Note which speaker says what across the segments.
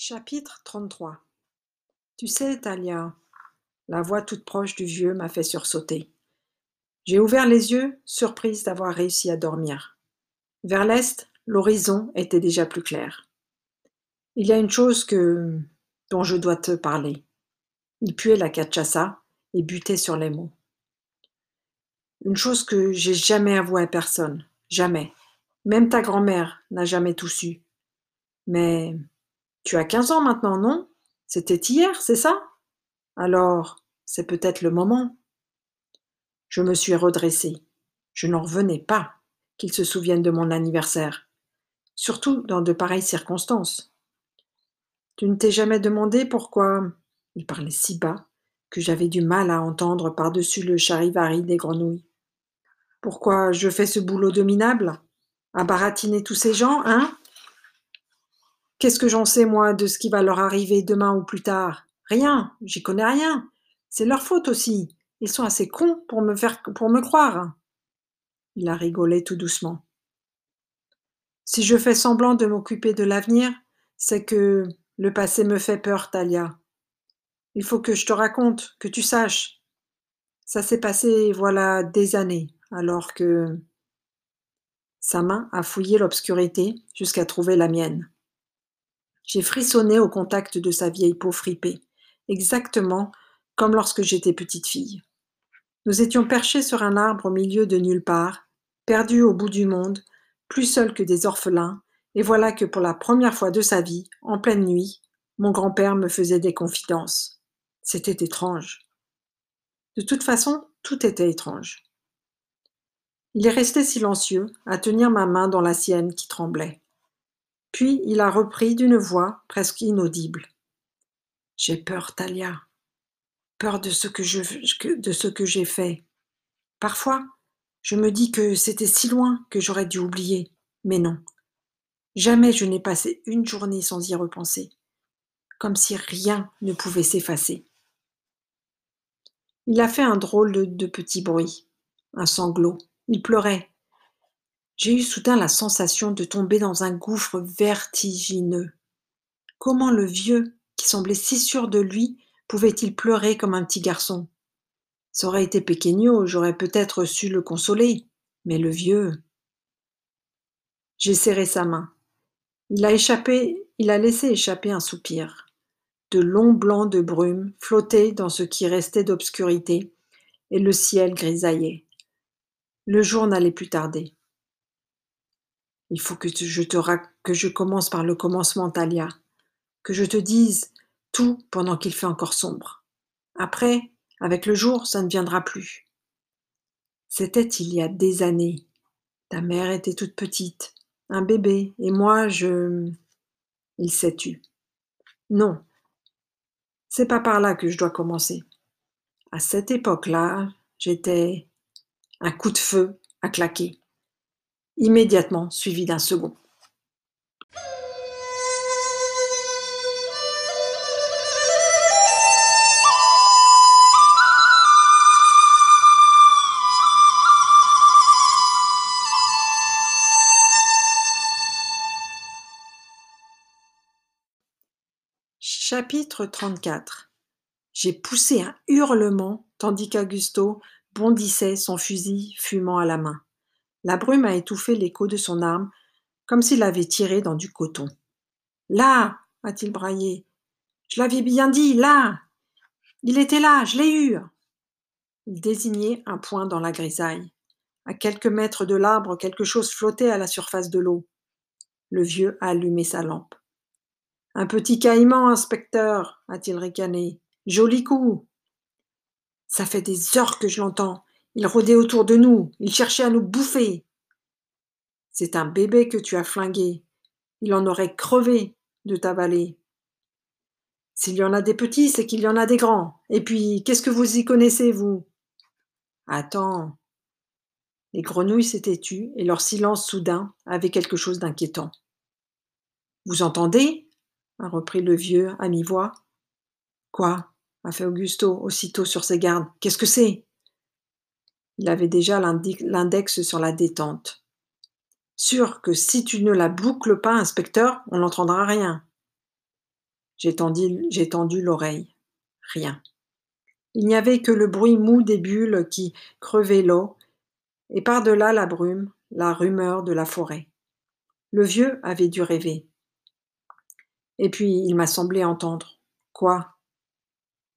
Speaker 1: Chapitre 33 Tu sais, Talia, la voix toute proche du vieux m'a fait sursauter. J'ai ouvert les yeux, surprise d'avoir réussi à dormir. Vers l'est, l'horizon était déjà plus clair. Il y a une chose que dont je dois te parler. Il puait la cachaça et butait sur les mots. Une chose que j'ai jamais avouée à personne, jamais. Même ta grand-mère n'a jamais tout su. Mais tu as quinze ans maintenant, non? C'était hier, c'est ça? Alors, c'est peut-être le moment. Je me suis redressée. Je n'en revenais pas qu'il se souvienne de mon anniversaire, surtout dans de pareilles circonstances. Tu ne t'es jamais demandé pourquoi? Il parlait si bas que j'avais du mal à entendre par-dessus le charivari des grenouilles. Pourquoi je fais ce boulot de minable À baratiner tous ces gens, hein? Qu'est-ce que j'en sais, moi, de ce qui va leur arriver demain ou plus tard? Rien, j'y connais rien. C'est leur faute aussi. Ils sont assez cons pour me faire pour me croire. Il a rigolé tout doucement. Si je fais semblant de m'occuper de l'avenir, c'est que le passé me fait peur, Talia. Il faut que je te raconte, que tu saches. Ça s'est passé, voilà, des années alors que sa main a fouillé l'obscurité jusqu'à trouver la mienne. J'ai frissonné au contact de sa vieille peau fripée, exactement comme lorsque j'étais petite fille. Nous étions perchés sur un arbre au milieu de nulle part, perdus au bout du monde, plus seuls que des orphelins, et voilà que pour la première fois de sa vie, en pleine nuit, mon grand-père me faisait des confidences. C'était étrange. De toute façon, tout était étrange. Il est resté silencieux, à tenir ma main dans la sienne qui tremblait. Puis il a repris d'une voix presque inaudible. J'ai peur, Talia. Peur de ce que je de ce que j'ai fait. Parfois, je me dis que c'était si loin que j'aurais dû oublier. Mais non. Jamais je n'ai passé une journée sans y repenser. Comme si rien ne pouvait s'effacer. Il a fait un drôle de, de petit bruit, un sanglot. Il pleurait. J'ai eu soudain la sensation de tomber dans un gouffre vertigineux. Comment le vieux, qui semblait si sûr de lui, pouvait-il pleurer comme un petit garçon? Ça aurait été péquegnot, j'aurais peut-être su le consoler, mais le vieux. J'ai serré sa main. Il a échappé, il a laissé échapper un soupir. De longs blancs de brume flottaient dans ce qui restait d'obscurité, et le ciel grisaillait. Le jour n'allait plus tarder. Il faut que je commence par le commencement, Talia, que je te dise tout pendant qu'il fait encore sombre. Après, avec le jour, ça ne viendra plus. C'était il y a des années. Ta mère était toute petite, un bébé, et moi, je. Il s'est tu. Non, c'est pas par là que je dois commencer. À cette époque-là, j'étais un coup de feu a claqué, immédiatement suivi d'un second. Chapitre 34 J'ai poussé un hurlement tandis qu'Augusto bondissait, son fusil fumant à la main. La brume a étouffé l'écho de son arme, comme s'il avait tiré dans du coton. Là a-t-il braillé. Je l'avais bien dit, là Il était là, je l'ai eu Il désignait un point dans la grisaille. À quelques mètres de l'arbre, quelque chose flottait à la surface de l'eau. Le vieux a allumé sa lampe. Un petit caïman, inspecteur, a-t-il ricané. Joli coup. Ça fait des heures que je l'entends. Il rôdait autour de nous. Il cherchait à nous bouffer. C'est un bébé que tu as flingué. Il en aurait crevé de t'avaler. S'il y en a des petits, c'est qu'il y en a des grands. Et puis, qu'est-ce que vous y connaissez, vous? Attends. Les grenouilles s'étaient tues et leur silence soudain avait quelque chose d'inquiétant. Vous entendez? a repris le vieux à mi-voix. Quoi? a fait Augusto, aussitôt sur ses gardes. Qu'est-ce que c'est? Il avait déjà l'index sur la détente. Sûr que si tu ne la boucles pas, inspecteur, on n'entendra rien. J'ai tendu, l'oreille. Rien. Il n'y avait que le bruit mou des bulles qui crevaient l'eau, et par-delà la brume, la rumeur de la forêt. Le vieux avait dû rêver. Et puis il m'a semblé entendre. Quoi?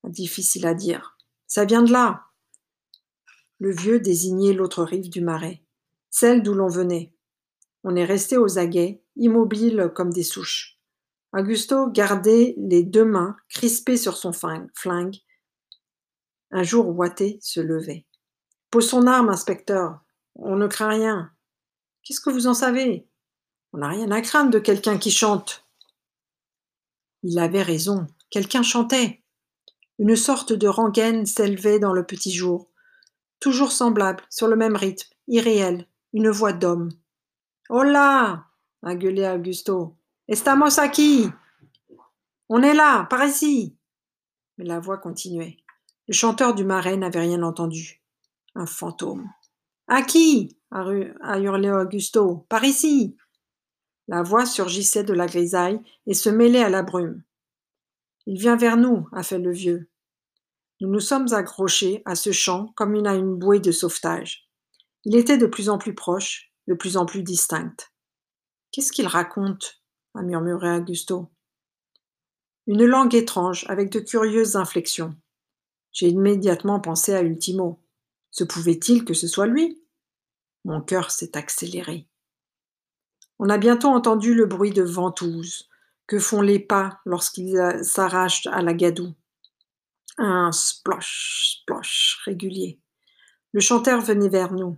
Speaker 1: Difficile à dire. Ça vient de là. Le vieux désignait l'autre rive du marais, celle d'où l'on venait. On est resté aux aguets, immobiles comme des souches. Augusto gardait les deux mains crispées sur son flingue. Un jour, Watté se levait. Pose son arme, inspecteur. On ne craint rien. Qu'est-ce que vous en savez? On n'a rien à craindre de quelqu'un qui chante. Il avait raison. Quelqu'un chantait. Une sorte de rengaine s'élevait dans le petit jour, toujours semblable, sur le même rythme, irréel, une voix d'homme. Hola a gueulé Augusto. Estamos aquí On est là, par ici Mais la voix continuait. Le chanteur du marais n'avait rien entendu. Un fantôme. À qui? a hurlé Augusto. Par ici La voix surgissait de la grisaille et se mêlait à la brume. Il vient vers nous, a fait le vieux. Nous nous sommes accrochés à ce chant comme à une bouée de sauvetage. Il était de plus en plus proche, de plus en plus distinct. Qu'est-ce qu'il raconte? a murmuré Augusto. Une langue étrange, avec de curieuses inflexions. J'ai immédiatement pensé à Ultimo. Se pouvait-il que ce soit lui? Mon cœur s'est accéléré. On a bientôt entendu le bruit de ventouse que font les pas lorsqu'ils s'arrachent à la gadoue. Un splosh, splosh régulier. Le chanteur venait vers nous.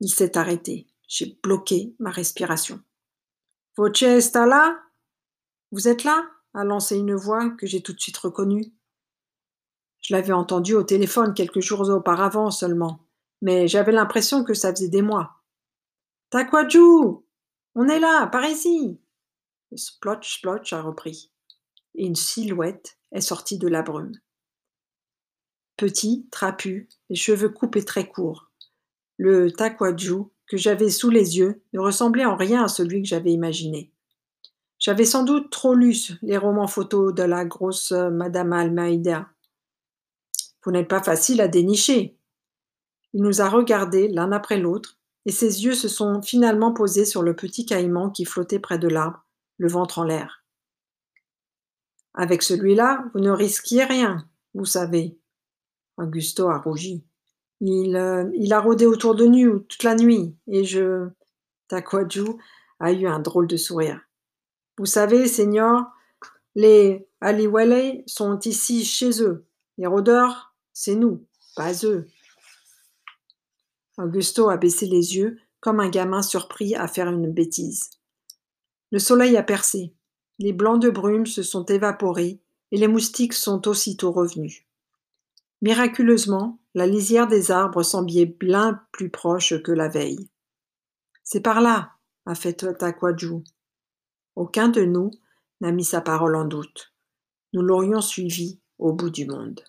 Speaker 1: Il s'est arrêté. J'ai bloqué ma respiration. Voce está là? Vous êtes là? A lancé une voix que j'ai tout de suite reconnue. Je l'avais entendue au téléphone quelques jours auparavant seulement, mais j'avais l'impression que ça faisait des mois. Taquaju On est là, par ici Le splotch splotch a repris, et une silhouette est sortie de la brume. Petit, trapu, les cheveux coupés très courts. Le taquaju que j'avais sous les yeux ne ressemblait en rien à celui que j'avais imaginé. J'avais sans doute trop lu les romans photos de la grosse euh, Madame Almeida. Vous n'êtes pas facile à dénicher. Il nous a regardés l'un après l'autre, et ses yeux se sont finalement posés sur le petit caïman qui flottait près de l'arbre, le ventre en l'air. Avec celui-là, vous ne risquiez rien, vous savez. Augusto a rougi. Euh, il, a rôdé autour de nous toute la nuit et je. Takwaju a eu un drôle de sourire. Vous savez, Seigneur, les Aliwale sont ici chez eux. Les rôdeurs, c'est nous, pas eux. Augusto a baissé les yeux comme un gamin surpris à faire une bêtise. Le soleil a percé. Les blancs de brume se sont évaporés et les moustiques sont aussitôt revenus. Miraculeusement, la lisière des arbres semblait bien plus proche que la veille. C'est par là, a fait Taquaju. Aucun de nous n'a mis sa parole en doute. Nous l'aurions suivi au bout du monde.